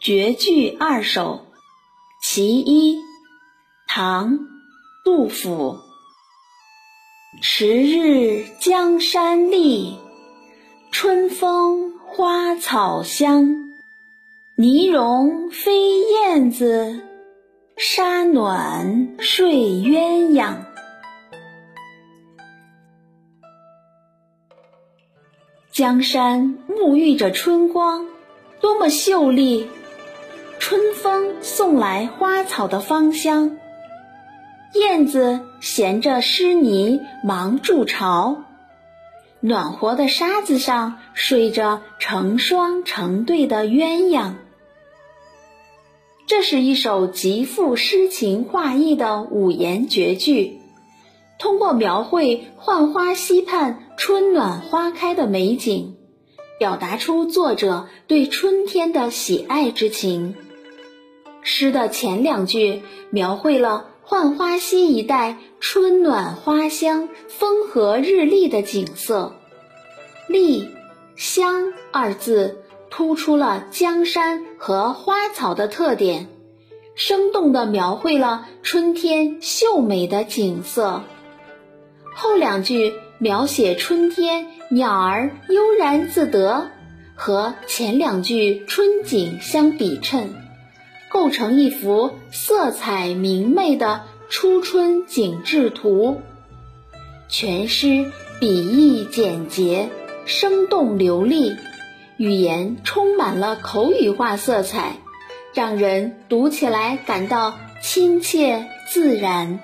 绝句二首·其一，唐·杜甫。迟日江山丽，春风花草香。泥融飞燕子，沙暖睡鸳鸯。江山沐浴着春光，多么秀丽！春风送来花草的芳香，燕子衔着湿泥忙筑巢，暖和的沙子上睡着成双成对的鸳鸯。这是一首极富诗情画意的五言绝句，通过描绘浣花溪畔春暖花开的美景，表达出作者对春天的喜爱之情。诗的前两句描绘了浣花溪一带春暖花香、风和日丽的景色，“丽”“香”二字突出了江山和花草的特点，生动地描绘了春天秀美的景色。后两句描写春天鸟儿悠然自得，和前两句春景相比衬。构成一幅色彩明媚的初春景致图。全诗笔意简洁，生动流利，语言充满了口语化色彩，让人读起来感到亲切自然。